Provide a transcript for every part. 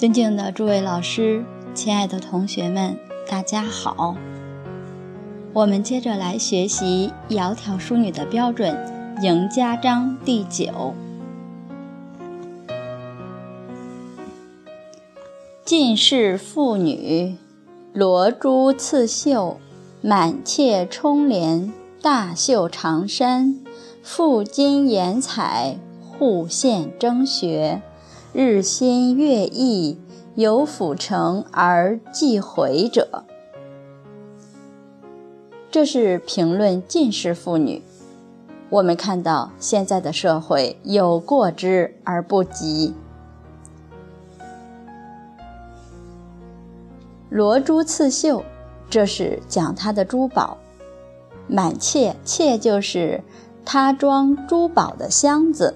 尊敬的诸位老师，亲爱的同学们，大家好。我们接着来学习《窈窕淑女》的标准，《赢家章》第九。进士妇女，罗珠刺绣，满妾冲帘，大袖长衫，覆金颜彩，户县征学。日新月异，有辅成而既回者。这是评论进士妇女。我们看到现在的社会有过之而不及。罗珠刺绣，这是讲她的珠宝；满妾，妾就是她装珠宝的箱子。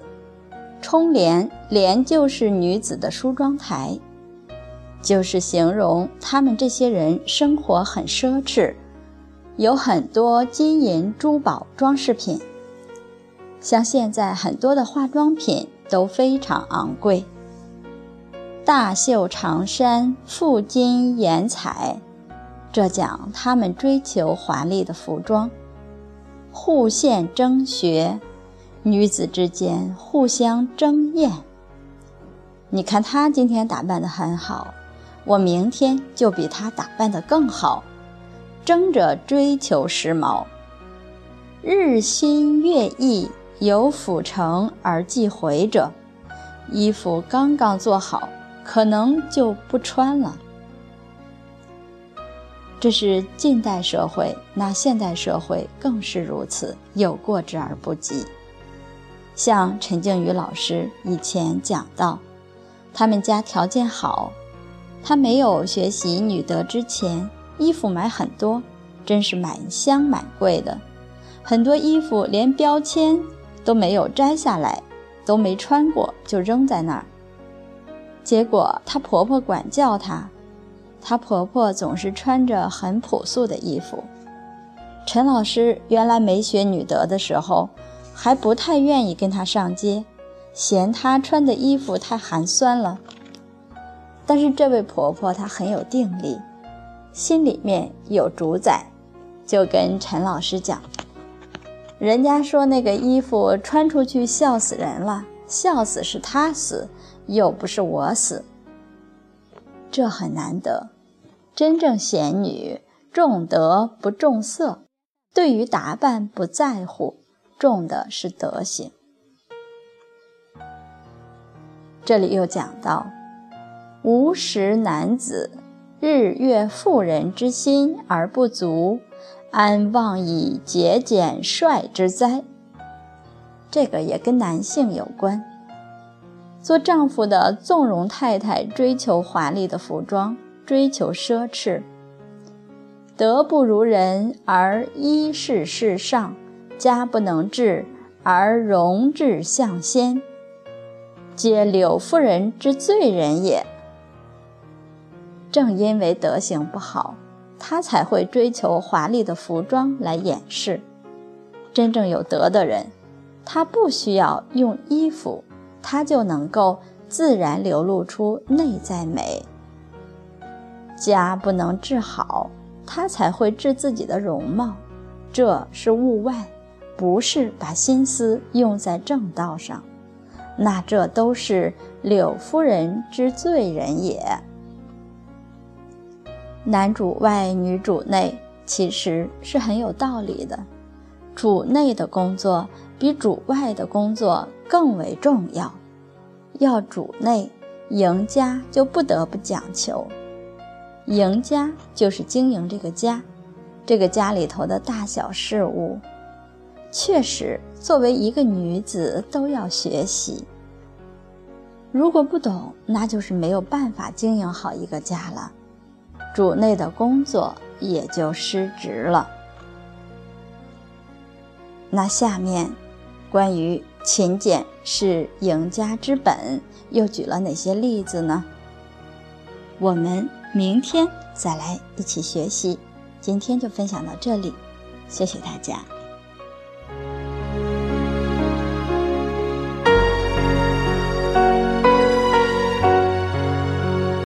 冲帘，帘就是女子的梳妆台，就是形容他们这些人生活很奢侈，有很多金银珠宝装饰品。像现在很多的化妆品都非常昂贵。大袖长衫，富金颜彩，这讲他们追求华丽的服装。户县争学。女子之间互相争艳。你看她今天打扮得很好，我明天就比她打扮得更好，争着追求时髦。日新月异，有辅成而既回者。衣服刚刚做好，可能就不穿了。这是近代社会，那现代社会更是如此，有过之而不及。像陈静瑜老师以前讲到，他们家条件好，他没有学习女德之前，衣服买很多，真是满箱满柜的，很多衣服连标签都没有摘下来，都没穿过就扔在那儿。结果她婆婆管教她，她婆婆总是穿着很朴素的衣服。陈老师原来没学女德的时候。还不太愿意跟她上街，嫌她穿的衣服太寒酸了。但是这位婆婆她很有定力，心里面有主宰，就跟陈老师讲：“人家说那个衣服穿出去笑死人了，笑死是她死，又不是我死。这很难得，真正贤女重德不重色，对于打扮不在乎。”重的是德行。这里又讲到：无识男子，日月妇人之心而不足，安望以节俭率之哉？这个也跟男性有关。做丈夫的纵容太太追求华丽的服装，追求奢侈，德不如人而衣饰世上。家不能治而容治向先，皆柳夫人之罪人也。正因为德行不好，她才会追求华丽的服装来掩饰。真正有德的人，他不需要用衣服，他就能够自然流露出内在美。家不能治好，他才会治自己的容貌，这是物外。不是把心思用在正道上，那这都是柳夫人之罪人也。男主外，女主内，其实是很有道理的。主内的工作比主外的工作更为重要。要主内，赢家就不得不讲求。赢家就是经营这个家，这个家里头的大小事务。确实，作为一个女子都要学习。如果不懂，那就是没有办法经营好一个家了，主内的工作也就失职了。那下面，关于勤俭是赢家之本，又举了哪些例子呢？我们明天再来一起学习。今天就分享到这里，谢谢大家。